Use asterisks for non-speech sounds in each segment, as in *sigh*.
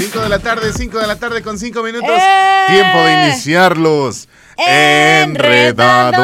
5 de la tarde, 5 de la tarde con 5 minutos. ¡Eh! Tiempo de iniciarlos. Enredados.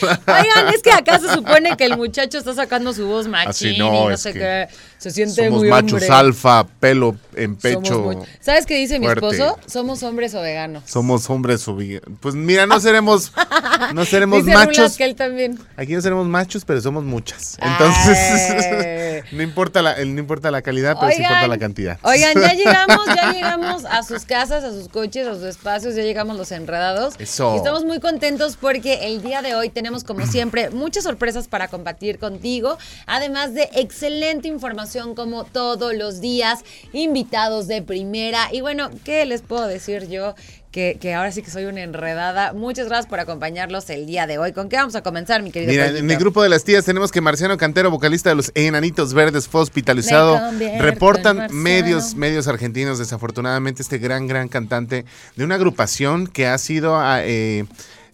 *laughs* Oigan, es que acá se supone que el muchacho está sacando su voz machín Así y no, no es sé que qué. Se siente Somos muy machos hombre. alfa, pelo en pecho. muy- ¿Sabes qué dice mi esposo? Somos hombres o veganos. Somos hombres subi- Pues mira, no seremos, *laughs* no seremos dice machos. que él también. Aquí no seremos machos, pero somos muchas. Entonces, Ay. *laughs* no importa la, no importa la calidad, pero sí importa la cantidad. Oigan, ya *laughs* llegamos, ya llegamos a sus casas, a sus coches, a sus espacios, ya llegamos los enredados. Eso. Y estamos muy contentos porque el día de hoy tenemos, como siempre, muchas sorpresas para compartir contigo, además de excelente información como todos los días, invitados de primera. Y bueno, ¿qué les puedo decir yo? Que, que ahora sí que soy una enredada. Muchas gracias por acompañarlos el día de hoy. ¿Con qué vamos a comenzar, mi querido Mira, en el grupo de las tías tenemos que Marciano Cantero, vocalista de los Enanitos Verdes, fue hospitalizado. Reportan medios, medios argentinos, desafortunadamente, este gran, gran cantante de una agrupación que ha sido ah, eh,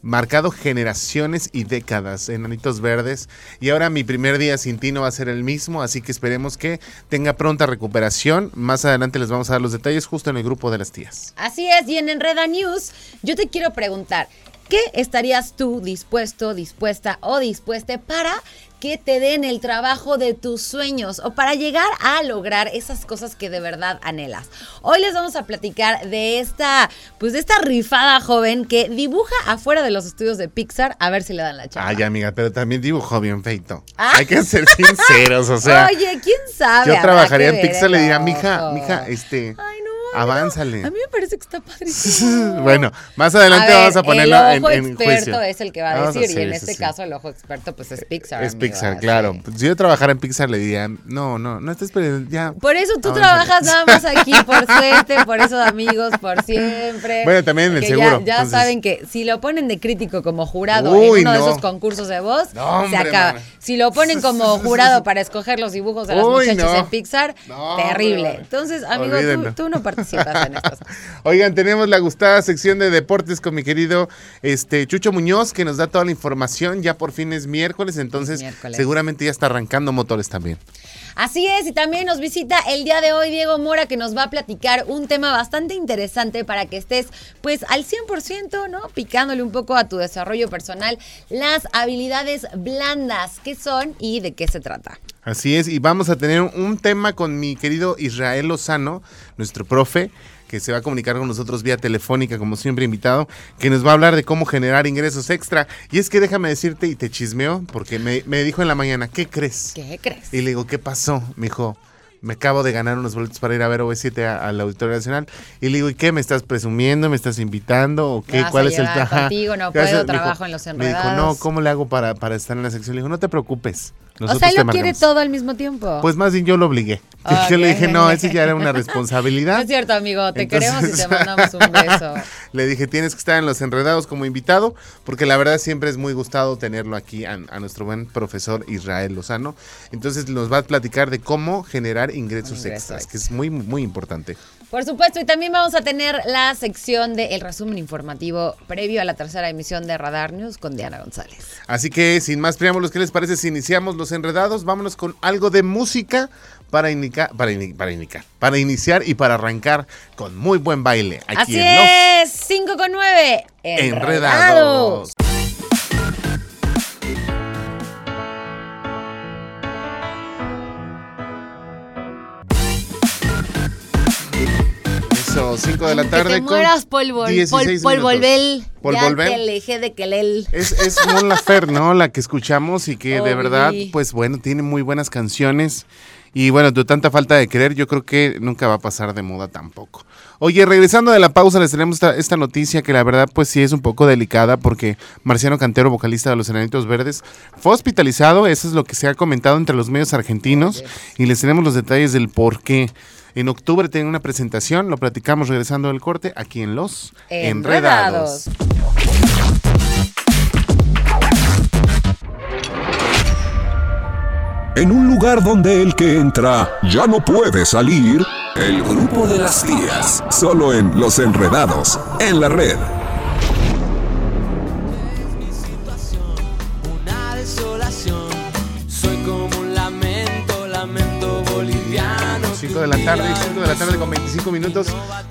marcado generaciones y décadas, Enanitos Verdes. Y ahora mi primer día sin ti no va a ser el mismo, así que esperemos que tenga pronta recuperación. Más adelante les vamos a dar los detalles justo en el grupo de las tías. Así es, y en Enreda News, yo te quiero preguntar, ¿qué estarías tú dispuesto, dispuesta o dispuesta para que te den el trabajo de tus sueños o para llegar a lograr esas cosas que de verdad anhelas? Hoy les vamos a platicar de esta, pues de esta rifada joven que dibuja afuera de los estudios de Pixar a ver si le dan la chamba. Ay, amiga, pero también dibujó bien feito. Ah. Hay que ser sinceros, o sea. *laughs* Oye, ¿quién sabe? Yo trabajaría en Pixar, le diría, mija, ojo". mija, este, Ay, no. ay, no. Avánzale. A mí me parece que está padrísimo. *laughs* bueno, más adelante ver, vamos a ponerlo el en, ojo en experto juicio. es el que va a decir, y en este sí. caso el ojo experto pues es Pixar. Es amigo, Pixar, claro. Pues, si yo trabajara en Pixar le diría, no, no, no estés perdiendo, ya. Por eso tú Avánzale. trabajas nada más aquí, *laughs* por suerte, por eso amigos, por siempre. Bueno, también en el seguro, Ya, ya entonces- saben que si lo ponen de crítico como jurado Uy, en uno de esos concursos de voz, No, hombre, se acaba. Si lo ponen como *laughs* jurado para escoger los dibujos de las Uy, muchachas no. en Pixar, terrible. Entonces, amigo, tú, tú no participas en estas cosas. *laughs* Oigan, tenemos la gustada sección de deportes con mi querido este Chucho Muñoz, que nos da toda la información. Ya por fin es miércoles, entonces miércoles. seguramente ya está arrancando motores también. Así es, y también nos visita el día de hoy Diego Mora que nos va a platicar un tema bastante interesante para que estés pues al 100%, ¿no? Picándole un poco a tu desarrollo personal, las habilidades blandas, ¿qué son y de qué se trata? Así es, y vamos a tener un tema con mi querido Israel Lozano, nuestro profe, que se va a comunicar con nosotros vía telefónica, como siempre invitado, que nos va a hablar de cómo generar ingresos extra. Y es que déjame decirte, y te chismeo, porque me, me dijo en la mañana, ¿qué crees? ¿Qué crees? Y le digo, ¿qué pasó? Me dijo, me acabo de ganar unos boletos para ir a ver OV7 a- al Auditorio Nacional. Y le digo, ¿y qué? ¿Me estás presumiendo? ¿Me estás invitando? ¿O qué? Vas a ¿Cuál es el contigo, no *laughs* puedo, dijo- trabajo en Los Me dijo, Enredados. no, ¿cómo le hago para, para estar en la sección? Le digo, no te preocupes. O sea, él lo quiere marcamos". todo al mismo tiempo. Pues más bien yo lo obligué. Yo le dije, no, eso ya era una no *laughs* responsabilidad. es cierto, amigo, te Entonces, queremos y te *laughs* mandamos un beso. *laughs* Le dije, tienes que estar en Los Enredados como invitado, porque la verdad siempre es muy gustado tenerlo aquí a, a nuestro buen profesor Israel Lozano. Entonces nos va a platicar de cómo generar ingresos Ingreso extras, extra. que es muy, muy importante. Por supuesto, y también vamos a tener la sección del resumen informativo previo a la tercera emisión de Radar News con Diana González. Así que sin más preámbulos, ¿qué les parece si iniciamos Los Enredados? Vámonos con algo de música para, indicar, para, para indicar, para iniciar y para arrancar con muy buen baile aquí Así en Los es, 5 con 9. Enredados. Eso, 5 de la tarde que te mueras, polvo, 16 pol, minutos. polvolvel. Ya Polvolvel. te alejé de Quelel. Es, es Mon Lafer, ¿no? La que escuchamos y que de verdad, pues bueno, tiene muy buenas canciones. Y bueno, de tanta falta de querer, yo creo que nunca va a pasar de moda tampoco. Oye, regresando de la pausa, les tenemos esta, esta noticia que la verdad, pues sí es un poco delicada porque Marciano Cantero, vocalista de Los Enanitos Verdes, fue hospitalizado. Eso es lo que se ha comentado entre los medios argentinos. Y les tenemos los detalles del por qué. En octubre tienen una presentación, lo platicamos regresando del corte, aquí en Los Enredados. En un lugar donde el que entra ya no puede salir, el grupo de las tías, solo en Los Enredados, en la red de la tarde, 5 de la tarde con 25 minutos.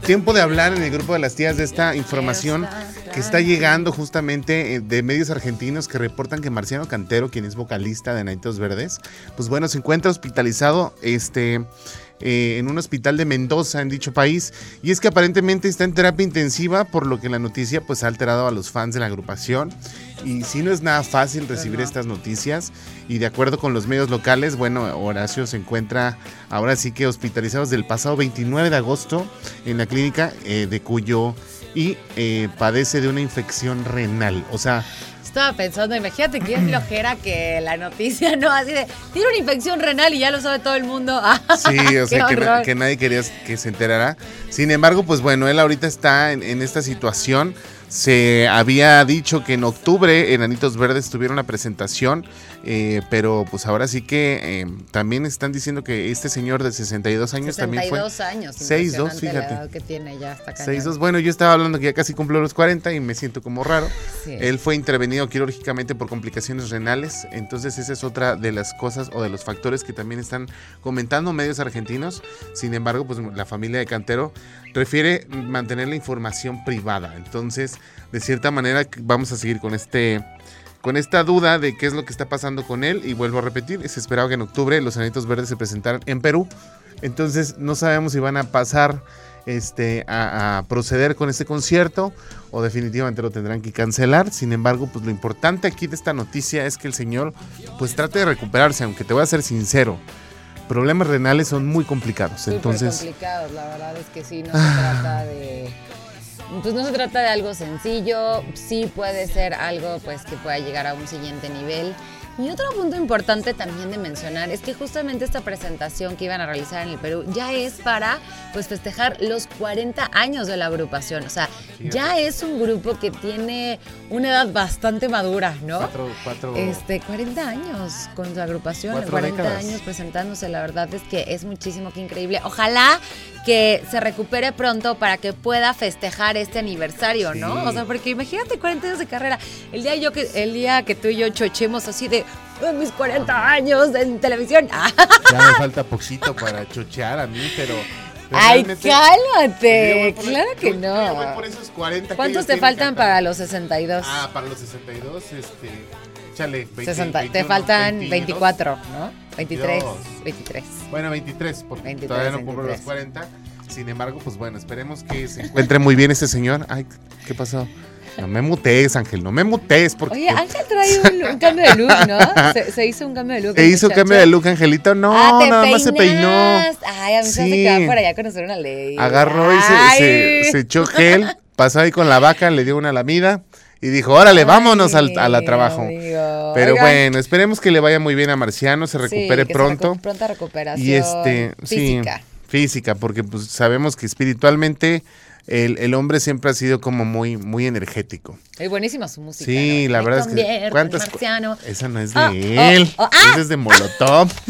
Tiempo de hablar en el grupo de las tías de esta información que está llegando justamente eh, de medios argentinos que reportan que Marciano Cantero, quien es vocalista de Naitos Verdes, pues bueno, se encuentra hospitalizado este, eh, en un hospital de Mendoza, en dicho país, y es que aparentemente está en terapia intensiva, por lo que la noticia pues ha alterado a los fans de la agrupación. Y si no es nada fácil recibir estas noticias, y de acuerdo con los medios locales, bueno, Horacio se encuentra ahora sí que hospitalizado desde el pasado 29 de agosto en la clínica eh, de Cuyo y eh, padece de una infección renal. O sea, estaba pensando, imagínate que es flojera que la noticia, ¿no? Así de, tiene una infección renal y ya lo sabe todo el mundo. *laughs* sí, o sea, que, nadie quería que se enterara. Sin embargo, pues bueno, él ahorita está en esta situación. Se había dicho que en octubre Enanitos Verdes tuvieron una presentación, eh, pero pues ahora sí que eh, también están diciendo que este señor de 62 años también fue... 62 años. 62, fíjate. que tiene ya hasta 62, bueno, yo estaba hablando que ya casi cumplió los 40 y me siento como raro. Él fue intervenido quirúrgicamente por complicaciones renales, entonces esa es otra de las cosas o de los factores que también están comentando medios argentinos. Sin embargo, pues la familia de Cantero refiere mantener la información privada. Entonces, de cierta manera, vamos a seguir con este con esta duda de qué es lo que está pasando con él. Y vuelvo a repetir, se esperaba que en octubre los Anitos Verdes se presentaran en Perú. Entonces no sabemos si van a pasar este, a, proceder con este concierto o definitivamente lo tendrán que cancelar. Sin embargo, pues lo importante aquí de esta noticia es que el señor pues trate de recuperarse, aunque te voy a ser sincero problemas renales son muy complicados. Súper entonces, complicados, la verdad es que sí, no se trata de pues no se trata de algo sencillo, sí puede ser algo pues que pueda llegar a un siguiente nivel y otro punto importante también de mencionar es que justamente esta presentación que iban a realizar en el Perú ya es para pues festejar los 40 años de la agrupación. O sea, ya es un grupo que tiene una edad bastante madura, ¿no? Cuatro, cuatro, este, 40 años con su agrupación, 40 años presentándose, la verdad es que es muchísimo que increíble. Ojalá que se recupere pronto para que pueda festejar este aniversario, ¿no? O sea, porque imagínate 40 años de carrera. El día yo que el día que tú y yo chochemos así de mis 40 años en televisión. Ya me falta poquito para chochear a mí, pero. Ay, cálmate. claro que no. por esos 40 ¿Cuántos te faltan para los 62? Ah, para los 62, este. Échale, 20, te faltan 24, ¿no? 23, 23. Bueno, 23, porque todavía no cumplo los 40. Sin embargo, pues bueno, esperemos que se encuentre muy bien ese señor. Ay, ¿qué pasó? No me mutees, Ángel, no me mutees. Porque... Oye, Ángel trae un, cambio de look, ¿no? Se, hizo un cambio de look. ¿Se hizo un cambio de look, Angelito? No, ah, nada más se peinó. Ay, a mí se hace que va por allá a conocer una ley. Agarró y se, se, echó gel, pasó ahí con la vaca, le dio una lamida y dijo, órale, vámonos al, a la trabajo. Pero bueno, esperemos que le vaya muy bien a Marciano, se recupere pronto. pronta recuperación y este, física. Sí, física, porque pues sabemos que espiritualmente el, el, hombre siempre ha sido como muy, muy energético. Es buenísima su música. Sí, la verdad es que. ¿Cuántas Esa no es de oh, él. Oh, oh, ah. Esa es de Molotov. *laughs*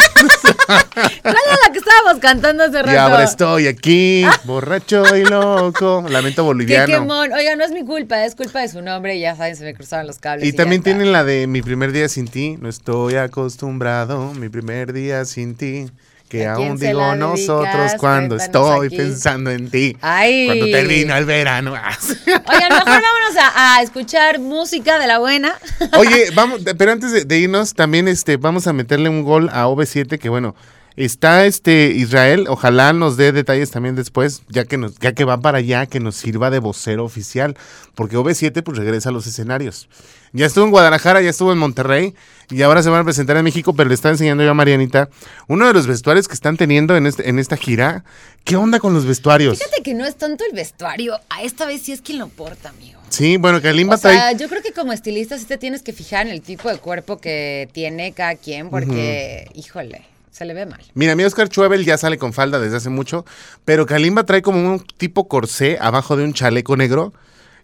¿Cuál es la que estábamos cantando hace rato? Y ahora estoy aquí, borracho y loco. *laughs* Lamento boliviano. Qué quemón. Oiga, no es mi culpa, es culpa de su nombre y ya saben, se me cruzaban los cables. Y, también tienen la de Mi primer día sin ti. No estoy acostumbrado, mi primer día sin ti que aún digo nosotros cuando estoy pensando en ti. Ay. Cuando termina el verano. Oigan, mejor vámonos a, escuchar música de la buena. Oye, vamos, pero antes de, irnos, también este, vamos a meterle un gol a OV7, que bueno, está este Israel, ojalá nos dé detalles también después, ya que nos, ya que va para allá, que nos sirva de vocero oficial, porque OV7 pues regresa a los escenarios. Ya estuvo en Guadalajara, ya estuvo en Monterrey y ahora se van a presentar en México, pero le está enseñando yo a Marianita uno de los vestuarios que están teniendo en, este, en esta gira. ¿Qué onda con los vestuarios? Fíjate que no es tanto el vestuario, a esta vez sí es quien lo porta, amigo. Sí, bueno, que o sea, yo creo que como estilista sí te tienes que fijar en el tipo de cuerpo que tiene cada quien, porque, híjole se le ve mal. Mira, mi Oscar Chuebel ya sale con falda desde hace mucho, pero Kalimba trae como un tipo corsé abajo de un chaleco negro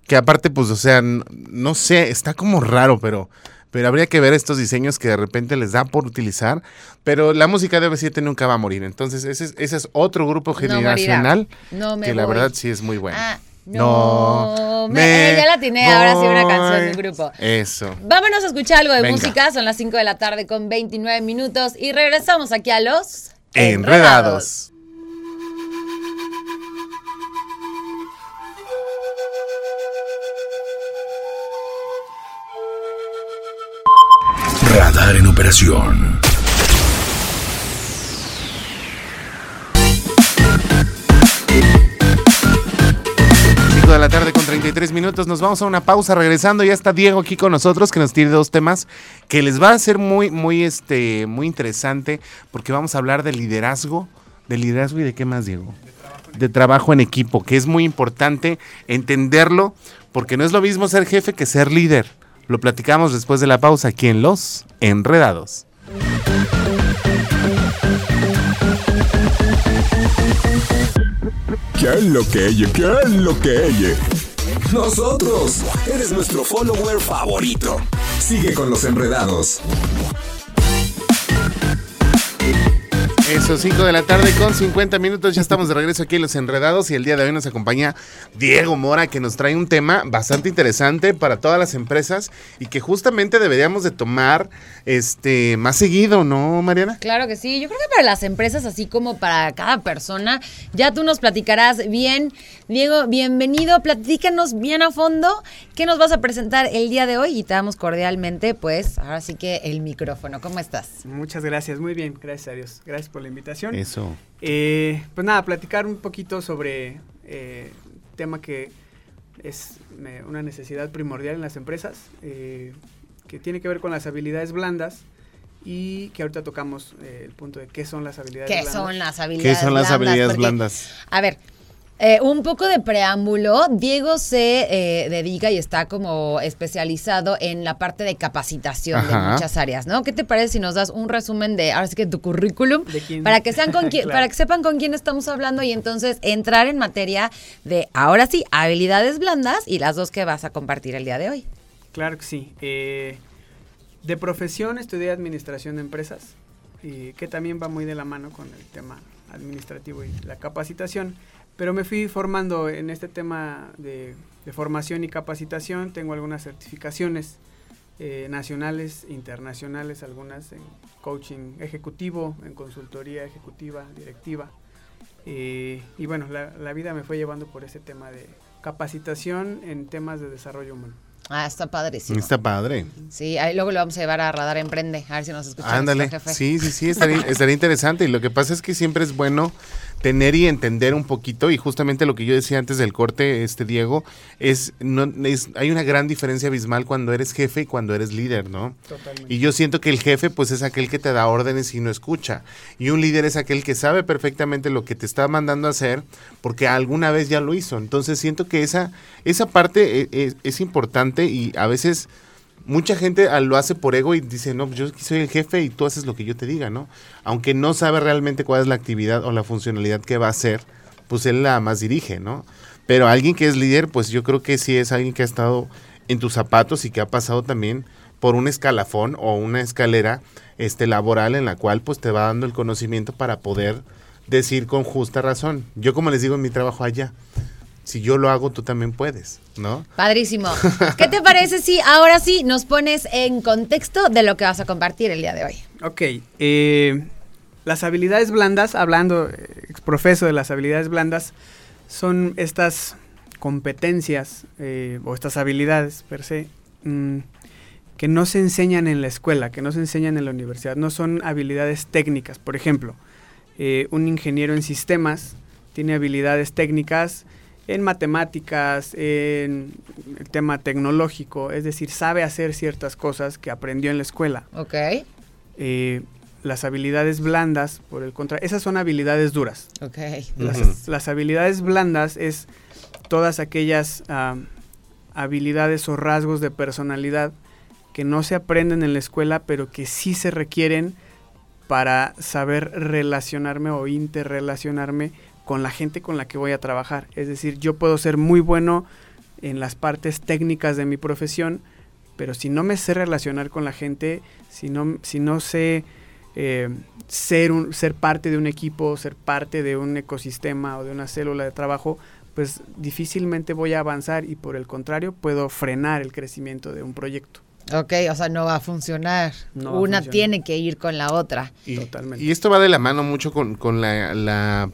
que aparte, pues, o sea, no, sé, está como raro, pero pero habría que ver estos diseños que de repente les da por utilizar. Pero la música de B7 nunca va a morir. Entonces, ese es, ese es otro grupo generacional No que la verdad sí es muy bueno. Ah, no, me- eh, ya la atiné, ahora sí una canción de un voy. grupo. Eso. Vámonos a escuchar algo de Venga. música. Son las 5 de la tarde con 29 minutos y regresamos aquí a los Enredados. Radar en operación. 33 minutos. Nos vamos a una pausa. Regresando, ya está Diego aquí con nosotros, que nos tiene dos temas que les va a ser muy, muy, este, muy interesante, porque vamos a hablar de liderazgo, de liderazgo y de qué más, Diego. De trabajo en equipo, que es muy importante entenderlo, porque no es lo mismo ser jefe que ser líder. Lo platicamos después de la pausa aquí en Los Enredados. ¿Qué es lo que ella? ¿Qué es lo que ella? Nosotros. Eres nuestro follower favorito. Sigue con los enredados. Eso, 5 de la tarde con 50 minutos. Ya estamos de regreso aquí en Los Enredados y el día de hoy nos acompaña Diego Mora que nos trae un tema bastante interesante para todas las empresas y que justamente deberíamos de tomar este más seguido, ¿no, Mariana? Claro que sí, yo creo que para las empresas, así como para cada persona, ya tú nos platicarás bien. Diego, bienvenido, platícanos bien a fondo qué nos vas a presentar el día de hoy y te damos cordialmente, pues, ahora sí que el micrófono. ¿Cómo estás? Muchas gracias, muy bien, gracias a Dios. Gracias por la invitación. Eso. Eh, pues nada, platicar un poquito sobre eh, tema que es una necesidad primordial en las empresas, eh, que tiene que ver con las habilidades blandas y que ahorita tocamos eh, el punto de qué son las habilidades ¿Qué blandas. son las habilidades ¿Qué son las blandas? habilidades Porque, blandas? A ver, eh, un poco de preámbulo. Diego se eh, dedica y está como especializado en la parte de capacitación de muchas áreas, ¿no? ¿Qué te parece si nos das un resumen de, ahora sí que tu currículum, para que sean con *laughs* quién, Claro. para que sepan con quién estamos hablando y entonces entrar en materia de, ahora sí, habilidades blandas y las dos que vas a compartir el día de hoy. Claro que sí. Eh, de profesión estudié administración de empresas, y que también va muy de la mano con el tema administrativo y la capacitación. Pero me fui formando en este tema de, formación y capacitación. Tengo algunas certificaciones eh, nacionales, internacionales, algunas en coaching ejecutivo, en consultoría ejecutiva, directiva. Eh, y bueno, la vida me fue llevando por ese tema de capacitación en temas de desarrollo humano. Ah, está padrísimo. Está padre. Sí, ahí luego lo vamos a llevar a Radar Emprende, a ver si nos escucha Ándale. jefe. Sí, sí, sí, estaría, *laughs* estaría interesante. Y lo que pasa es que siempre es bueno tener y entender un poquito. Y justamente lo que yo decía antes del corte, este Diego, es, no, es hay una gran diferencia abismal cuando eres jefe y cuando eres líder, ¿no? Totalmente. Y yo siento que el jefe, pues, es aquel que te da órdenes y no escucha. Y un líder es aquel que sabe perfectamente lo que te está mandando a hacer porque alguna vez ya lo hizo. Entonces siento que esa, esa parte eh, eh, es, importante y a veces mucha gente lo hace por ego y dice, no, yo soy el jefe y tú haces lo que yo te diga, ¿no? Aunque no sabe realmente cuál es la actividad o la funcionalidad que va a hacer, pues él la más dirige, ¿no? Pero alguien que es líder, pues yo creo que sí es alguien que ha estado en tus zapatos y que ha pasado también por un escalafón o una escalera este laboral en la cual pues te va dando el conocimiento para poder decir con justa razón. Yo como les digo en mi trabajo allá, si yo lo hago tú también puedes, ¿no? Padrísimo. *laughs* ¿Qué te parece si ahora sí nos pones en contexto de lo que vas a compartir el día de hoy? Ok, eh, las habilidades blandas, hablando eh, exprofeso de las habilidades blandas, son estas competencias eh, o estas habilidades per se mm, que no se enseñan en la escuela, que no se enseñan en la universidad, no son habilidades técnicas. Por ejemplo, eh, un ingeniero en sistemas tiene habilidades técnicas en matemáticas, en el tema tecnológico, es decir, sabe hacer ciertas cosas que aprendió en la escuela. Ok. Eh, las habilidades blandas, por el contrario, esas son habilidades duras. Ok. Las, habilidades blandas es todas aquellas habilidades o rasgos de personalidad que no se aprenden en la escuela, pero que sí se requieren para saber relacionarme o interrelacionarme con la gente con la que voy a trabajar. Es decir, yo puedo ser muy bueno en las partes técnicas de mi profesión, pero si no me sé relacionar con la gente, si no, si no sé eh, ser, un, ser parte de un equipo, ser parte de un ecosistema o de una célula de trabajo, pues difícilmente voy a avanzar y por el contrario puedo frenar el crecimiento de un proyecto. Ok, o sea, no va a funcionar. Una tiene que ir con la otra. Y, Totalmente. Y esto va de la mano mucho con, la,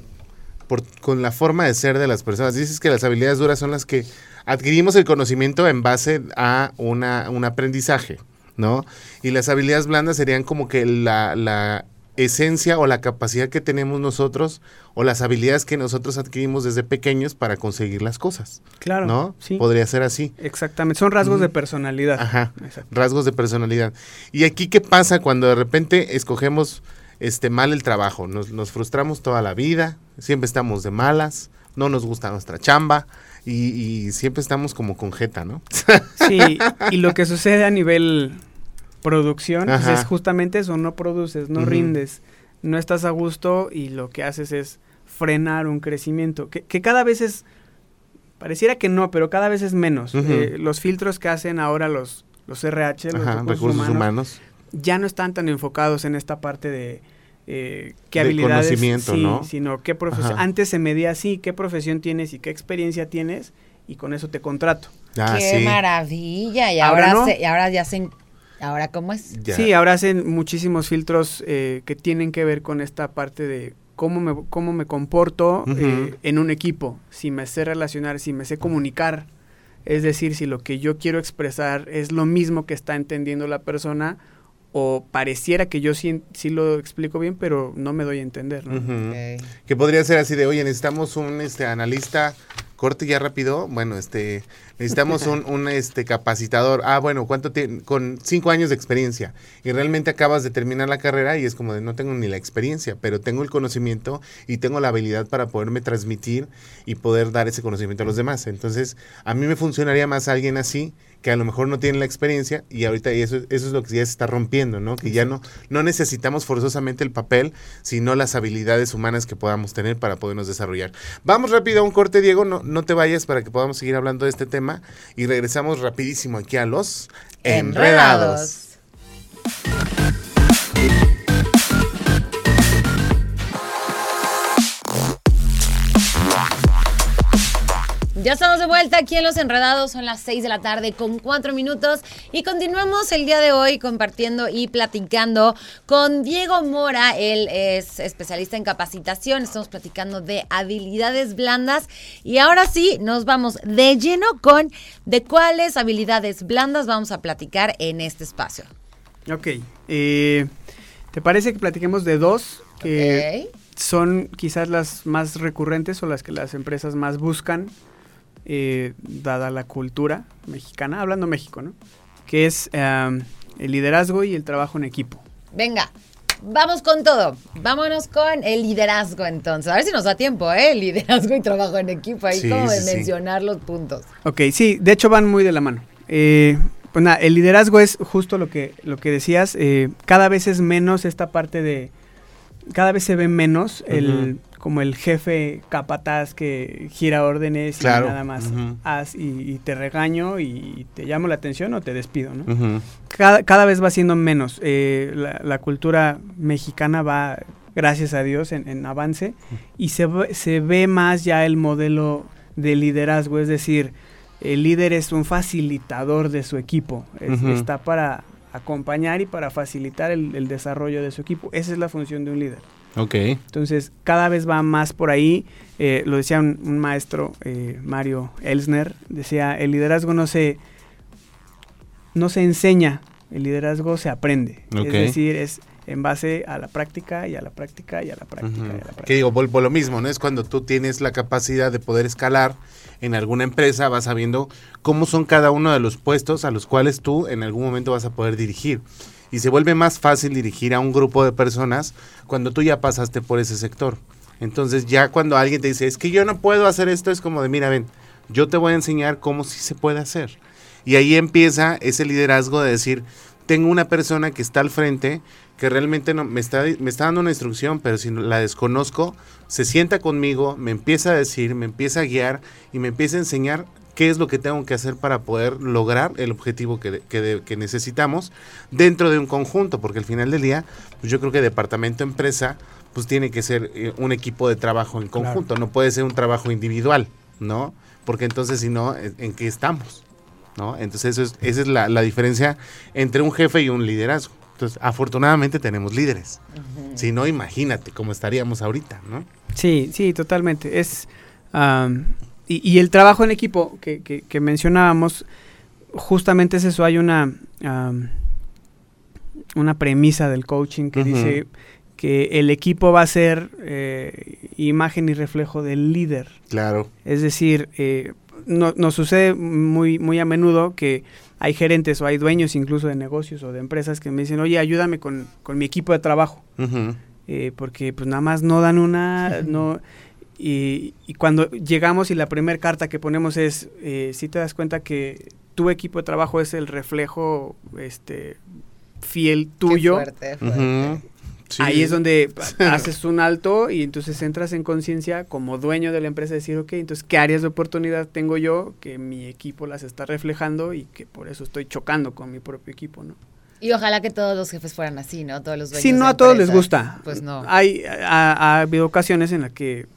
con la forma de ser de las personas. Dices que las habilidades duras son las que adquirimos el conocimiento en base a una, un aprendizaje, ¿no? Y las habilidades blandas serían como que la, la esencia o la capacidad que tenemos nosotros o las habilidades que nosotros adquirimos desde pequeños para conseguir las cosas. Claro. ¿No? Sí. Podría ser así. Exactamente. Son rasgos de personalidad. Ajá. Rasgos de personalidad. Y aquí, ¿qué pasa cuando de repente escogemos este mal el trabajo? Nos, nos frustramos toda la vida, siempre estamos de malas, no nos gusta nuestra chamba. Y, siempre estamos como con jeta, ¿no? Sí, y lo que sucede a nivel producción pues, es justamente eso, no produces, no rindes, no estás a gusto y lo que haces es frenar un crecimiento, que, cada vez es, pareciera que no, pero cada vez es menos. Eh, los filtros que hacen ahora los, los RH, los recursos, humanos, ya no están tan enfocados en esta parte de eh, qué habilidades, conocimiento, ¿no? sino qué profesión. Antes se medía así, qué profesión tienes y qué experiencia tienes y con eso te contrato. Ah, qué maravilla y ahora, y ahora ya se ¿Ahora cómo es? Sí, ahora hacen muchísimos filtros eh, que tienen que ver con esta parte de cómo me, cómo me comporto eh, en un equipo, si me sé relacionar, si me sé comunicar, es decir, si lo que yo quiero expresar es lo mismo que está entendiendo la persona o pareciera que yo sí, sí lo explico bien, pero no me doy a entender. Que podría ser así de, oye, necesitamos un este, analista corte ya rápido. Bueno, este necesitamos un, *laughs* un este capacitador. Ah, bueno, ¿cuánto tiene? Con cinco años de experiencia. Y realmente acabas de terminar la carrera y es como de no tengo ni la experiencia, pero tengo el conocimiento y tengo la habilidad para poderme transmitir y poder dar ese conocimiento a los demás. Entonces, a mí me funcionaría más alguien así que a lo mejor no tiene la experiencia y ahorita eso, eso es lo que ya se está rompiendo, ¿no? Que ya no, no necesitamos forzosamente el papel, sino las habilidades humanas que podamos tener para podernos desarrollar. Vamos rápido a un corte, Diego, no, no te vayas para que podamos seguir hablando de este tema y regresamos rapidísimo aquí a los enredados. Ya estamos de vuelta aquí en Los Enredados, son las 6 de la tarde con 4 minutos y continuamos el día de hoy compartiendo y platicando con Diego Mora, él es especialista en capacitación, estamos platicando de habilidades blandas y ahora sí nos vamos de lleno con de cuáles habilidades blandas vamos a platicar en este espacio. Ok, eh, ¿te parece que platiquemos de dos que son quizás las más recurrentes o las que las empresas más buscan? Eh, dada la cultura mexicana, hablando México, ¿no? Que es em, el liderazgo y el trabajo en equipo. Venga, vamos con todo. Vámonos con el liderazgo entonces. A ver si nos da tiempo, ¿eh? El liderazgo y trabajo en equipo. Ahí como de mencionar los puntos. Ok, sí, de hecho van muy de la mano. Eh, pues nada, el liderazgo es justo lo que, lo que decías. Eh, cada vez es menos esta parte de. Cada vez se ve menos el como el jefe capataz que gira órdenes y nada más haz y, te regaño y te llamo la atención o te despido, ¿no? cada, vez va siendo menos. Eh, la, cultura mexicana va, gracias a Dios, en, avance y se, se ve más ya el modelo de liderazgo, es decir, el líder es un facilitador de su equipo, está para acompañar y para facilitar el desarrollo de su equipo. Esa es la función de un líder. Ok. Entonces, cada vez va más por ahí. Eh, lo decía un, maestro, eh, Mario Elsner, decía, el liderazgo no se, no se enseña, el liderazgo se aprende. Es decir, es en base a la práctica y a la práctica y a la práctica. y a la práctica. Que digo, vuelvo lo mismo, ¿no? Es cuando tú tienes la capacidad de poder escalar en alguna empresa, vas sabiendo cómo son cada uno de los puestos a los cuales tú en algún momento vas a poder dirigir y se vuelve más fácil dirigir a un grupo de personas cuando tú ya pasaste por ese sector. Entonces ya cuando alguien te dice, es que yo no puedo hacer esto, es como de, mira, ven, yo te voy a enseñar cómo sí se puede hacer. Y ahí empieza ese liderazgo de decir, tengo una persona que está al frente, que realmente no, me, está, me está dando una instrucción, pero si la desconozco, se sienta conmigo, me empieza a decir, me empieza a guiar y me empieza a enseñar qué es lo que tengo que hacer para poder lograr el objetivo que, que, que necesitamos dentro de un conjunto, porque al final del día, pues yo creo que departamento empresa, pues tiene que ser eh, un equipo de trabajo en conjunto, no puede ser un trabajo individual, ¿no? Porque entonces si no, ¿en qué estamos? ¿No? Entonces eso es, esa es la, la diferencia entre un jefe y un liderazgo. Entonces, afortunadamente tenemos líderes. Si no, imagínate cómo estaríamos ahorita, ¿no? Sí, sí, totalmente. Es y, el trabajo en equipo que, que, mencionábamos, justamente es eso. Hay una una premisa del coaching que dice que el equipo va a ser eh, imagen y reflejo del líder. Claro. Es decir, eh, no, nos sucede muy, muy a menudo que hay gerentes o hay dueños incluso de negocios o de empresas que me dicen, oye, ayúdame con, mi equipo de trabajo. Eh, porque pues nada más no dan una, *laughs* no... Y, cuando llegamos y la primera carta que ponemos es, eh, si te das cuenta que tu equipo de trabajo es el reflejo este, fiel tuyo. fuerte, Ahí es donde *laughs* haces un alto y entonces entras en conciencia como dueño de la empresa decir, ok, entonces, ¿qué áreas de oportunidad tengo yo que mi equipo las está reflejando y que por eso estoy chocando con mi propio equipo, ¿no? Y ojalá que todos los jefes fueran así, ¿no? Todos los dueños Sí, no a todos les gusta. Pues no. Hay, ha, habido ocasiones en las que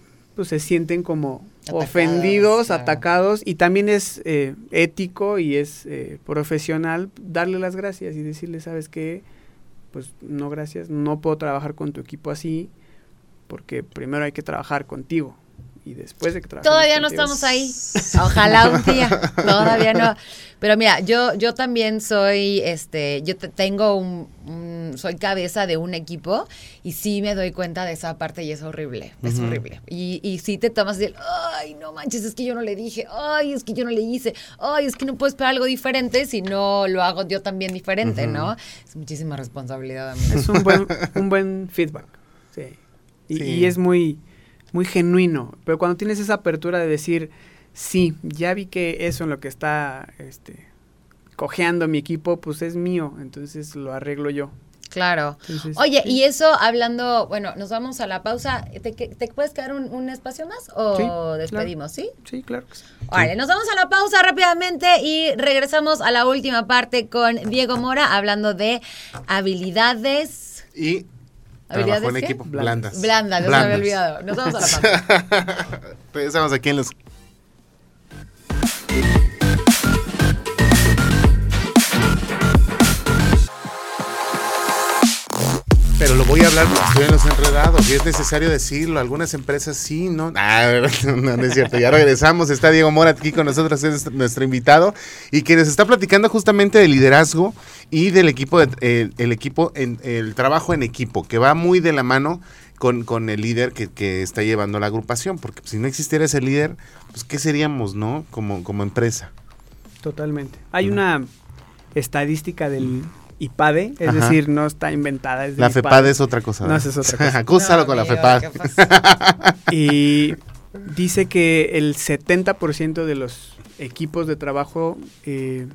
pues, se sienten como ofendidos, atacados, y también es eh, ético y es eh, profesional darle las gracias y decirle, ¿sabes qué? pues no gracias, no puedo trabajar con tu equipo así, porque primero hay que trabajar contigo. Y después de que Todavía no estamos ahí. *laughs* Ojalá un día. Todavía no. Pero mira, yo, yo también soy, este, yo tengo un, soy cabeza de un equipo y sí me doy cuenta de esa parte y es horrible, es horrible. Y, y sí te tomas el, ay, no manches, es que yo no le dije, ay, es que yo no le hice, ay, es que no puedo esperar algo diferente si no lo hago yo también diferente, ¿no? Es muchísima responsabilidad. Es un buen, *laughs* un buen feedback, sí. Y, y es muy, muy genuino, pero cuando tienes esa apertura de decir, sí, ya vi que eso en lo que está este, cojeando mi equipo, pues es mío, entonces lo arreglo yo. Claro. Oye, y eso hablando, bueno, nos vamos a la pausa. ¿Te, puedes quedar un, espacio más o despedimos, sí? Sí, claro. Vale, nos vamos a la pausa rápidamente y regresamos a la última parte con Diego Mora hablando de habilidades. Y Trabajo en equipo, blandas. Blandas, no se me había olvidado. Nos vamos a la *laughs* pausa. Regresamos aquí en los pero lo voy a hablar porque en los enredados y es necesario decirlo. Algunas empresas sí, ¿no? Ah, *laughs* no, es cierto. Ya regresamos. Está Diego Mora aquí con nosotros, es nuestro invitado y que nos está platicando justamente de liderazgo y del equipo, de, el equipo, en, el trabajo en equipo, que va muy de la mano con, con el líder que, que, está llevando la agrupación, porque si no existiera ese líder, pues ¿qué seríamos, no? Como, como empresa. Totalmente. Hay una estadística del IPADE, es decir, no está inventada. Es la FEPADE es otra cosa. No, es otra cosa. *laughs* Acúsalo con la FEPADE. *laughs* y dice que el 70% de los equipos de trabajo eh,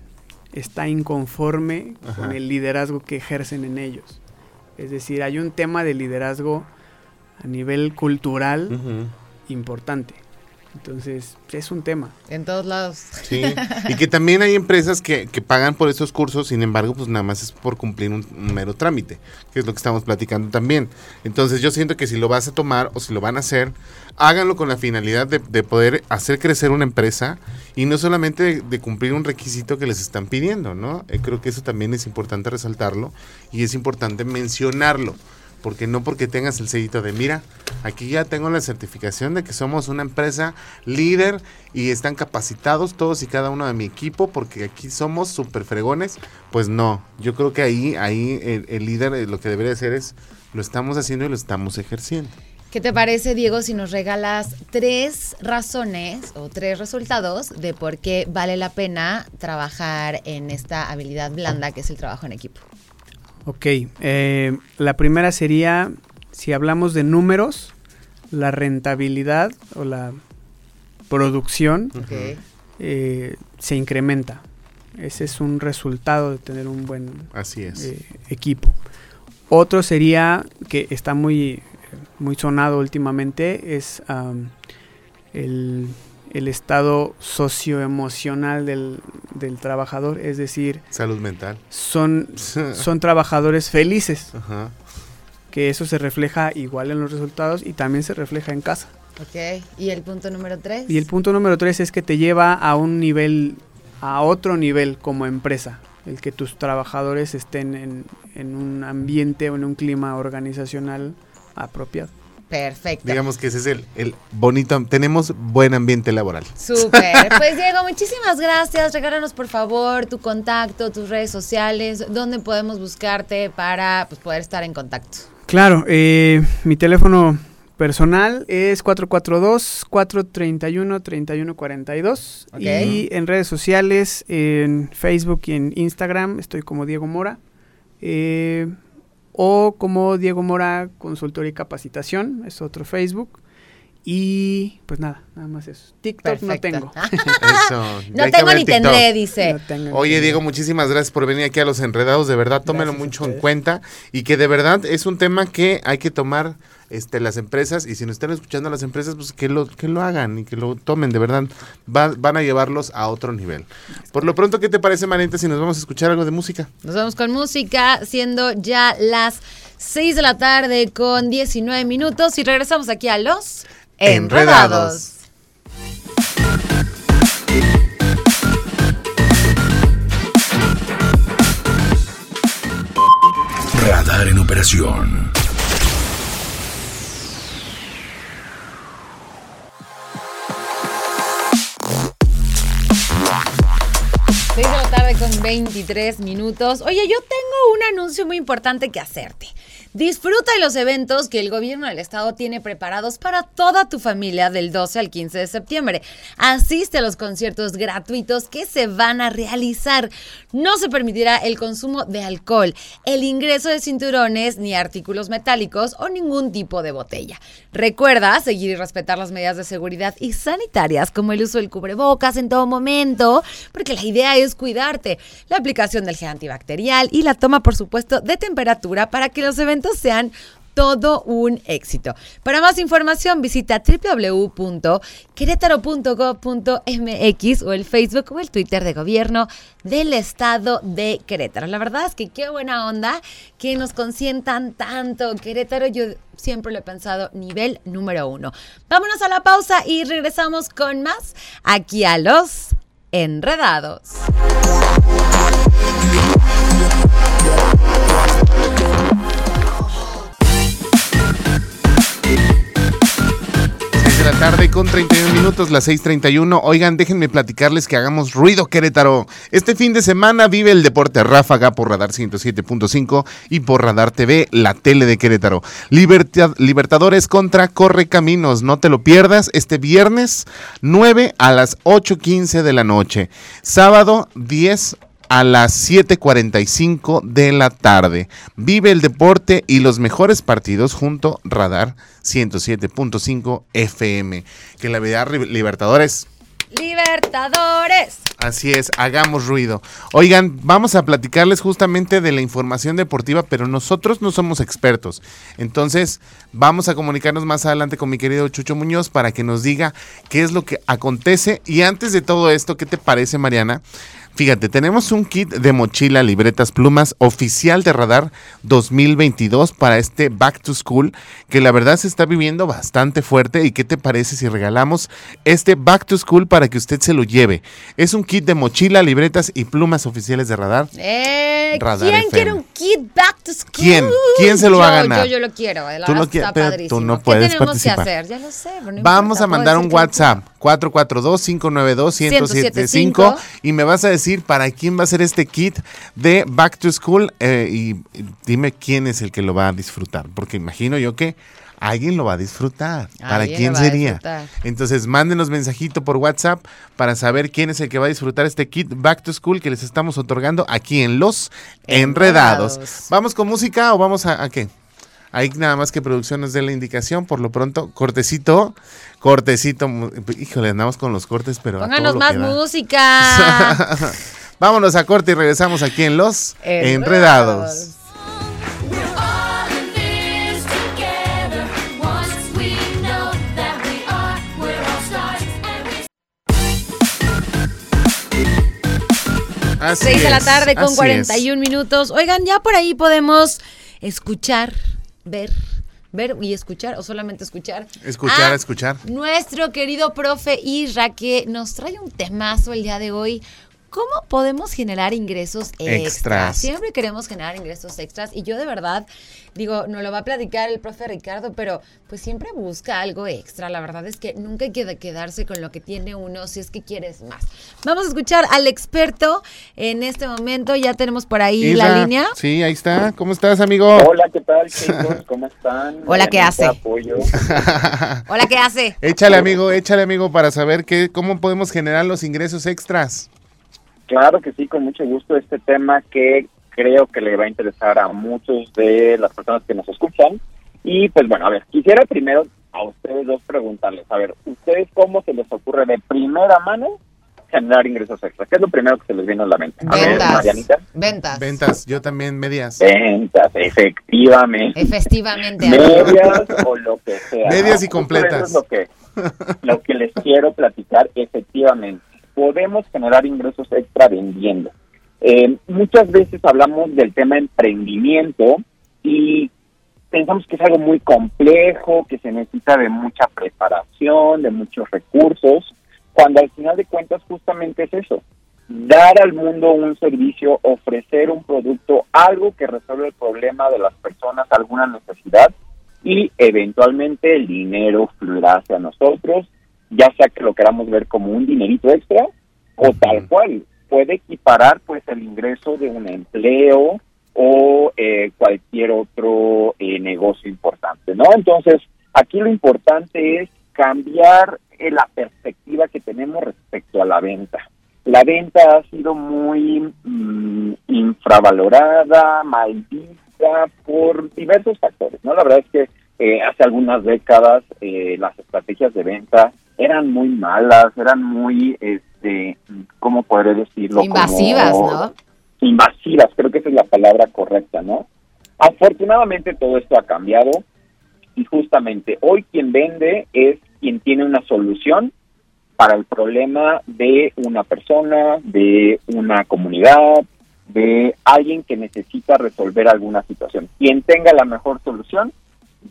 está inconforme con el liderazgo que ejercen en ellos. Es decir, hay un tema de liderazgo a nivel cultural importante. Entonces, es un tema. En todos lados. Sí, *laughs* y que también hay empresas que, que, pagan por esos cursos, sin embargo, pues nada más es por cumplir un, mero trámite, que es lo que estamos platicando también. Entonces, yo siento que si lo vas a tomar o si lo van a hacer, háganlo con la finalidad de, de poder hacer crecer una empresa y no solamente de, cumplir un requisito que les están pidiendo, ¿no? Eh, creo que eso también es importante resaltarlo y es importante mencionarlo porque no porque tengas el sellito de mira, aquí ya tengo la certificación de que somos una empresa líder y están capacitados todos y cada uno de mi equipo porque aquí somos súper fregones, pues no, yo creo que ahí, ahí el, líder eh, lo que debería hacer es lo estamos haciendo y lo estamos ejerciendo. ¿Qué te parece, Diego, si nos regalas tres razones o tres resultados de por qué vale la pena trabajar en esta habilidad blanda que es el trabajo en equipo? Ok, eh, la primera sería, si hablamos de números, la rentabilidad o la producción eh, se incrementa. Ese es un resultado de tener un buen Así es. Eh, equipo. Otro sería, que está muy, muy sonado últimamente, es el, el estado socioemocional del, del trabajador, es decir, Salud mental. son, *laughs* son trabajadores felices, Ajá. que eso se refleja igual en los resultados y también se refleja en casa. Ok. ¿Y el punto número tres? Y el punto número tres es que te lleva a un nivel, a otro nivel como empresa, el que tus trabajadores estén en, en un ambiente o en un clima organizacional apropiado. Perfecto. Digamos que ese es el, el bonito. Tenemos buen ambiente laboral. Súper. *laughs* Pues Diego, muchísimas gracias. Regálanos por favor tu contacto, tus redes sociales, dónde podemos buscarte para pues, poder estar en contacto. Claro, eh, mi teléfono personal es 442-431-3142 Ok. y en redes sociales, en Facebook y en Instagram estoy como Diego Mora eh, o como Diego Mora Consultoría y Capacitación, es otro Facebook y pues nada, nada más eso. TikTok no tengo. *laughs* Eso. No tengo ni TikTok. tendré, dice. No tengo Oye, Diego, muchísimas gracias por venir aquí a Los Enredados. De verdad, Gracias a mucho en cuenta y que de verdad es un tema que hay que tomar este, las empresas y si nos están escuchando las empresas, pues que lo, que lo hagan y que lo tomen, de verdad. Va- van a llevarlos a otro nivel. Por lo pronto, ¿qué te parece, Marieta, si nos vamos a escuchar algo de música? Nos vamos con música, siendo ya las 6 de la tarde con 19 minutos y regresamos aquí a los Enredados. Enredados. Radar en operación. Con 23 minutos. Oye, yo tengo un anuncio muy importante que hacerte. Disfruta de los eventos que el gobierno del estado tiene preparados para toda tu familia del 12 al 15 de septiembre. Asiste a los conciertos gratuitos que se van a realizar. No se permitirá el consumo de alcohol, el ingreso de cinturones ni artículos metálicos o ningún tipo de botella. Recuerda seguir y respetar las medidas de seguridad y sanitarias como el uso del cubrebocas en todo momento, porque la idea es cuidarte. La aplicación del gel antibacterial y la toma, por supuesto, de temperatura para que los eventos sean todo un éxito. Para más información visita www.querétaro.gov.mx o el Facebook o el Twitter de gobierno del estado de Querétaro. La verdad es que qué buena onda que nos consientan tanto. Querétaro yo siempre lo he pensado nivel número uno. Vámonos a la pausa y regresamos con más aquí a los enredados. Tarde con 31 minutos, las 6:31. Oigan, déjenme platicarles que hagamos ruido, Querétaro. Este fin de semana vive el deporte ráfaga por Radar 107.5 y por Radar TV, la tele de Querétaro. Libertad- Libertadores contra Correcaminos, no te lo pierdas. Este viernes 9 a las 8:15 de la noche. Sábado 10 a las 7:45 de la tarde. Vive el deporte y los mejores partidos junto Radar 107.5 FM. Que la verdad, Libertadores. Libertadores. Así es, hagamos ruido. Oigan, vamos a platicarles justamente de la información deportiva, pero nosotros no somos expertos. Entonces, vamos a comunicarnos más adelante con mi querido Chucho Muñoz para que nos diga qué es lo que acontece. Y antes de todo esto, ¿qué te parece, Mariana? Fíjate, tenemos un kit de mochila, libretas, plumas oficial de Radar 2022 para este Back to School, que la verdad se está viviendo bastante fuerte. ¿Y qué te parece si regalamos este Back to School para que usted se lo lleve? Es un kit de mochila, libretas y plumas oficiales de Radar. Eh, Radar ¿Quién FM. quiere un kit back to school? ¿Quién? ¿Quién se lo va a Yo, ganar? Yo, yo lo quiero. La Tú lo quieres, pero tú no ¿Qué puedes tenemos participar. que hacer? Ya lo sé. no Vamos importa, a mandar un WhatsApp 442-592-1075 y me vas a decir para quién va a ser este kit de Back to School eh, y dime quién es el que lo va a disfrutar, porque imagino yo que alguien lo va a disfrutar. ¿Para quién sería? Entonces mándenos mensajito por WhatsApp para saber quién es el que va a disfrutar este kit Back to School que les estamos otorgando aquí en Los Enredados. Enredados. ¿Vamos con música o vamos a, a qué? Hay nada más que producción nos dé la indicación. Por lo pronto, cortecito, cortecito. Híjole, andamos con los cortes, pero. Pónganos más música. *laughs* Vámonos a corte y regresamos aquí en Los Enredados. Así de la tarde con 41 es. minutos. Oigan, ya por ahí podemos escuchar ver, ver y escuchar o solamente escuchar. Escuchar, a escuchar. Nuestro querido profe Isra que nos trae un temazo el día de hoy. ¿Cómo podemos generar ingresos extras? Extras. Siempre queremos generar ingresos extras y yo de verdad digo, no lo va a platicar el profe Ricardo, pero pues siempre busca algo extra. La verdad es que nunca hay que quedarse con lo que tiene uno si es que quieres más. Vamos a escuchar al experto en este momento. Ya tenemos por ahí la línea. Sí, ahí está. ¿Cómo estás, amigo? Hola, ¿qué tal, chicos? ¿Cómo están? *laughs* Hola, ¿qué hace? Apoyo. Hola, ¿qué hace? *laughs* échale, amigo, échale, amigo, para saber qué, cómo podemos generar los ingresos extras. Claro que sí, con mucho gusto. Este tema que creo que le va a interesar a muchos de las personas que nos escuchan. Y pues bueno, a ver, quisiera primero a ustedes dos preguntarles, a ver, ¿ustedes cómo se les ocurre de primera mano generar ingresos extras? ¿Qué es lo primero que se les viene a la mente? A ver, Ventas. Marianita. Ventas. Ventas, yo también medias. Ventas, efectivamente. Efectivamente. medias o lo que sea. Medias y completas. Eso es lo que, lo que les quiero platicar, efectivamente. Podemos generar ingresos extra vendiendo. Eh, muchas veces hablamos del tema emprendimiento y pensamos que es algo muy complejo, que se necesita de mucha preparación, de muchos recursos, cuando al final de cuentas justamente es eso, dar al mundo un servicio, ofrecer un producto, algo que resuelve el problema de las personas, alguna necesidad, y eventualmente el dinero fluirá hacia nosotros, ya sea que lo queramos ver como un dinerito extra o tal cual, puede equiparar pues el ingreso de un empleo o eh, cualquier otro eh, negocio importante, ¿no? Entonces, aquí lo importante es cambiar eh, la perspectiva que tenemos respecto a la venta. La venta ha sido muy mm, infravalorada, mal vista por diversos factores, ¿no? La verdad es que eh, hace algunas décadas eh, las estrategias de venta eran muy malas, eran muy, este, ¿cómo podré decirlo? Invasivas, Como- ¿no? invasivas, creo que esa es la palabra correcta, ¿no? Afortunadamente todo esto ha cambiado y justamente hoy quien vende es quien tiene una solución para el problema de una persona, de una comunidad, de alguien que necesita resolver alguna situación. Quien tenga la mejor solución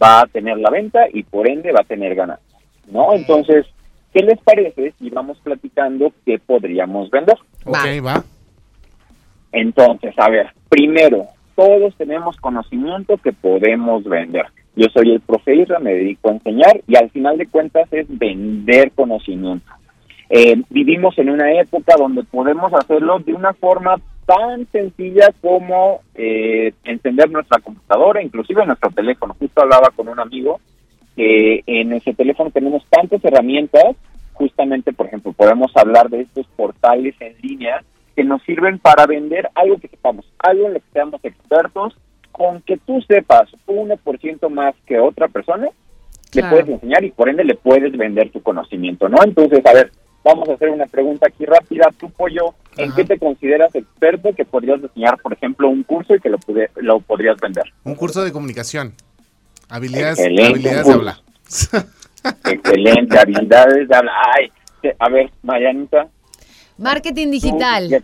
va a tener la venta y por ende va a tener ganancias, ¿no? Entonces, ¿qué les parece si vamos platicando qué podríamos vender? Ok, va. Entonces, a ver, primero, todos tenemos conocimiento que podemos vender. Yo soy el profe Isra, me dedico a enseñar y al final de cuentas es vender conocimiento. Eh, vivimos en una época donde podemos hacerlo de una forma tan sencilla como eh, encender nuestra computadora, inclusive nuestro teléfono. Justo hablaba con un amigo que en ese teléfono tenemos tantas herramientas, justamente, por ejemplo, podemos hablar de estos portales en línea que nos sirven para vender algo que sepamos, algo en lo que seamos expertos, con que tú sepas 1% más que otra persona, Claro. le puedes enseñar y por ende le puedes vender tu conocimiento, ¿no? Entonces, a ver, vamos a hacer una pregunta aquí rápida. Tú, Pollo, ¿en Ajá. qué te consideras experto que podrías enseñar, por ejemplo, un curso y que lo, pude- lo podrías vender? Un curso de comunicación. Habilidades, Excelente, habilidades de habla. *laughs* Excelente, habilidades de hablar. Ay, a ver, Marianita. Marketing digital.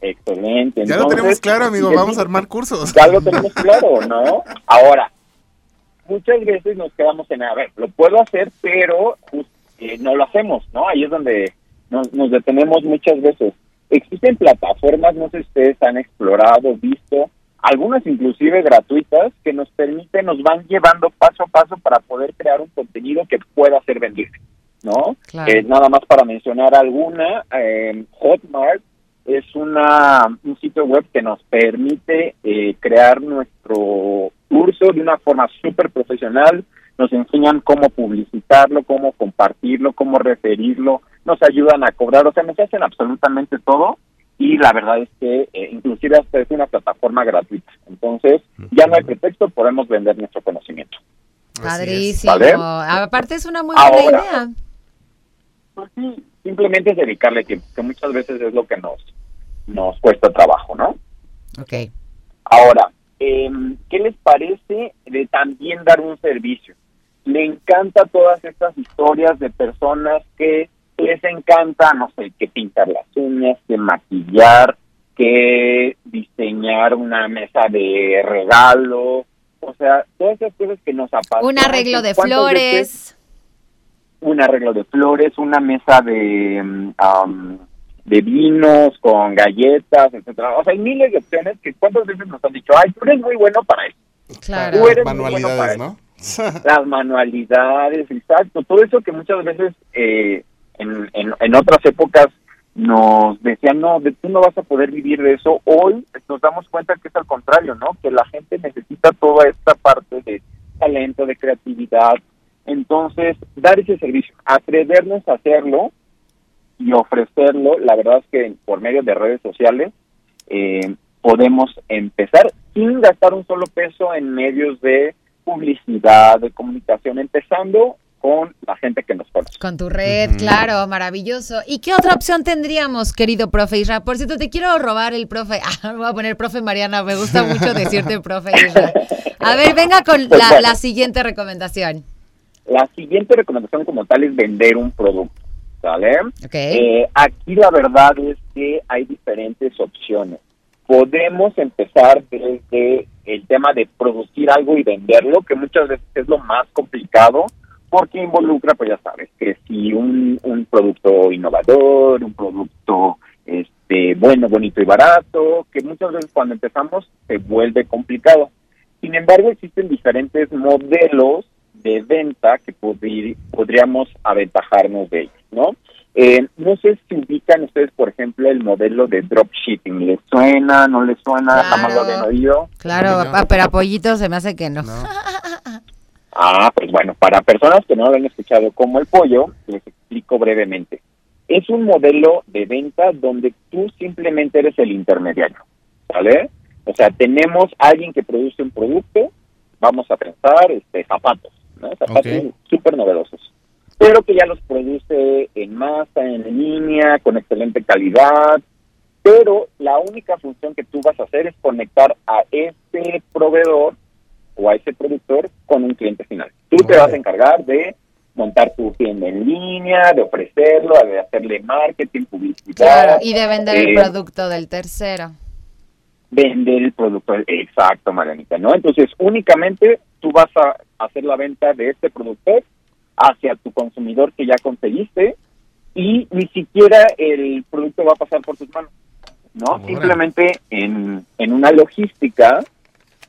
Excelente. Ya lo tenemos claro, amigo. ya- Vamos a armar cursos. Ya lo tenemos claro, ¿no? Ahora, muchas veces nos quedamos en, a ver, lo puedo hacer, pero pues, eh, no lo hacemos, ¿no? Ahí es donde nos, nos detenemos muchas veces. Existen plataformas, no sé si ustedes han explorado, visto, algunas inclusive gratuitas, que nos permiten, nos van llevando paso a paso para poder crear un contenido que pueda ser vendible, ¿no? Claro. Eh, nada más para mencionar alguna, eh, Hotmart es una un sitio web que nos permite eh, crear nuestro curso de una forma súper profesional. Nos enseñan cómo publicitarlo, cómo compartirlo, cómo referirlo. Nos ayudan a cobrar, o sea, nos hacen absolutamente todo. Y la verdad es que eh, inclusive hasta es una plataforma gratuita. Entonces, ya no hay pretexto, podemos vender nuestro conocimiento. Padrísimo. ¿Vale? Aparte es una muy buena Ahora. idea. Pues sí, simplemente es dedicarle tiempo, que muchas veces es lo que nos, nos cuesta trabajo, ¿no? Ok. Ahora, eh, ¿qué les parece de también dar un servicio? Le encanta todas estas historias de personas que les encanta, no sé, que pintar las uñas, que maquillar, que diseñar una mesa de regalo, o sea, todas esas cosas que nos apasionan. Un arreglo de ¿Cuántas veces flores. un arreglo de flores, una mesa de am, de vinos con galletas, etcétera. O sea, hay miles de opciones que cuántas veces nos han dicho, ay, tú eres muy bueno para eso. Claro. Tú eres muy bueno para Manualidades, eso. ¿no? *laughs* Las manualidades, exacto, todo eso que muchas veces eh, en, en, otras épocas nos decían, no, tú no vas a poder vivir de eso. Hoy nos damos cuenta que es al contrario, ¿no? Que la gente necesita toda esta parte de talento, de creatividad. Entonces, dar ese servicio, atrevernos a hacerlo y ofrecerlo, la verdad es que por medio de redes sociales eh, podemos empezar sin gastar un solo peso en medios de publicidad, de comunicación, empezando con la gente que nos conoce. Con tu red, claro, maravilloso. ¿Y qué otra opción tendríamos, querido profe Isra? Por cierto, te quiero robar el profe. *laughs* Ah, me voy a poner profe Mariana, me gusta mucho *laughs* decirte profe Isra. A ver, venga con la, la siguiente recomendación. La siguiente recomendación como tal es vender un producto, ¿sale? Ok. Eh, aquí la verdad es que hay diferentes opciones. Podemos empezar desde el tema de producir algo y venderlo, que muchas veces es lo más complicado, porque involucra, pues ya sabes, que si un, un producto innovador, un producto este bueno, bonito y barato, que muchas veces cuando empezamos se vuelve complicado. Sin embargo, existen diferentes modelos de venta que podríamos aventajarnos de ellos, ¿no? Eh, no sé si ubican ustedes, por ejemplo, el modelo de dropshipping. ¿Les suena? ¿No les suena? ¿Jamás lo habían Claro. oído? Claro, No. papá, pero apoyito se me hace que no. No. *laughs* Ah, pues bueno, para personas que no lo han escuchado como el pollo, les explico brevemente. Es un modelo de venta donde tú simplemente eres el intermediario, ¿vale? O sea, tenemos alguien que produce un producto, vamos a pensar este, zapatos, ¿no? Zapatos Ok. súper novedosos, pero que ya los produce en masa, en línea, con excelente calidad, pero la única función que tú vas a hacer es conectar a ese proveedor o a ese productor con un cliente final. Tú te vas a encargar de montar tu tienda en línea, de ofrecerlo, de hacerle marketing, publicidad, Claro, y de vender el eh, producto del tercero. vender el producto. Exacto, Marianita, ¿no? Entonces, únicamente tú vas a hacer la venta de este productor hacia tu consumidor que ya conseguiste y ni siquiera el producto va a pasar por tus manos, ¿no? Simplemente en, en una logística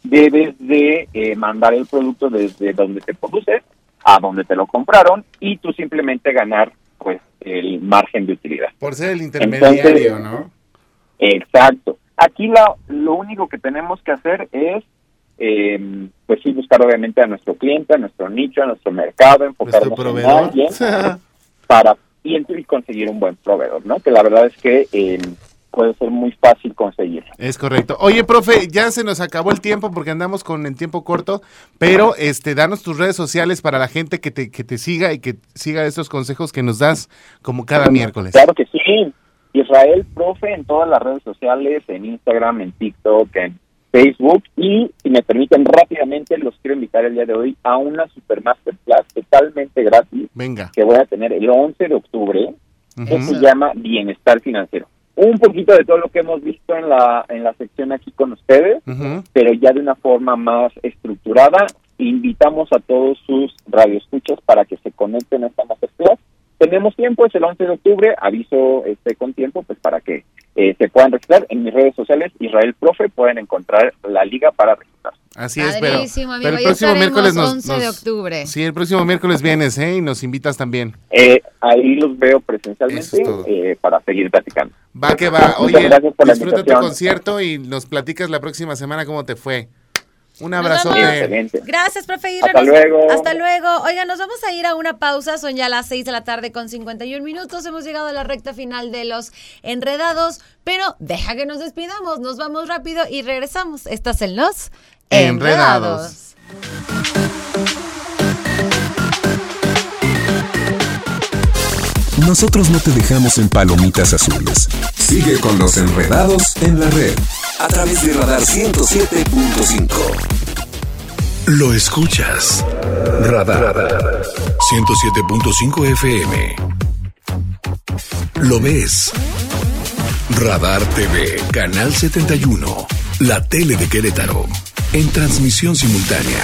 debes de eh, mandar el producto desde donde te produce a donde te lo compraron y tú simplemente ganar pues el margen de utilidad. Por ser el intermediario, ¿no? Exacto. Aquí la, lo único que tenemos que hacer es, eh, pues sí, buscar obviamente a nuestro cliente, a nuestro nicho, a nuestro mercado, enfocarnos en alguien *laughs* para y, y conseguir un buen proveedor, ¿no? Que la verdad es que eh, puede ser muy fácil conseguir. Es correcto. Oye, profe, ya se nos acabó el tiempo porque andamos con el tiempo corto, pero este, danos tus redes sociales para la gente que te, que te siga y que siga estos consejos que nos das como cada miércoles. Claro que sí. Israel Profe en todas las redes sociales, en Instagram, en TikTok, en Facebook. Y si me permiten rápidamente, los quiero invitar el día de hoy a una super masterclass totalmente gratis Venga. que voy a tener el 11 de octubre. que Ujú. se llama Bienestar Financiero. Un poquito de todo lo que hemos visto en la, en la sección aquí con ustedes, pero ya de una forma más estructurada. Invitamos a todos sus radioescuchas para que se conecten a esta masterclass. Tenemos tiempo, es el 11 de octubre, aviso este con tiempo, pues para que eh, se puedan registrar en mis redes sociales, Israel Profe, pueden encontrar la liga para registrar. Así es, pero, pero el Ya próximo miércoles nos, 11 de octubre. Sí, el próximo miércoles vienes, ¿eh? Y nos invitas también. Eh, ahí los veo presencialmente es eh, para seguir platicando. Va que va. Oye, gracias por la disfruta tu concierto y nos platicas la próxima semana cómo te fue. Un abrazo. Gracias, profe. Hasta Nos- luego. Hasta luego. Oigan, nos vamos a ir a una pausa. Son ya las 6 de la tarde con 51 minutos. Hemos llegado a la recta final de los enredados. Pero deja que nos despidamos. Nos vamos rápido y regresamos. Estás en los Enredados. Nosotros no te dejamos en palomitas azules. Sigue con los enredados en la red. A través de Radar 107.5. Lo escuchas. Radar. 107.5 FM. Lo ves. Radar TV, Canal 71, la tele de Querétaro, en transmisión simultánea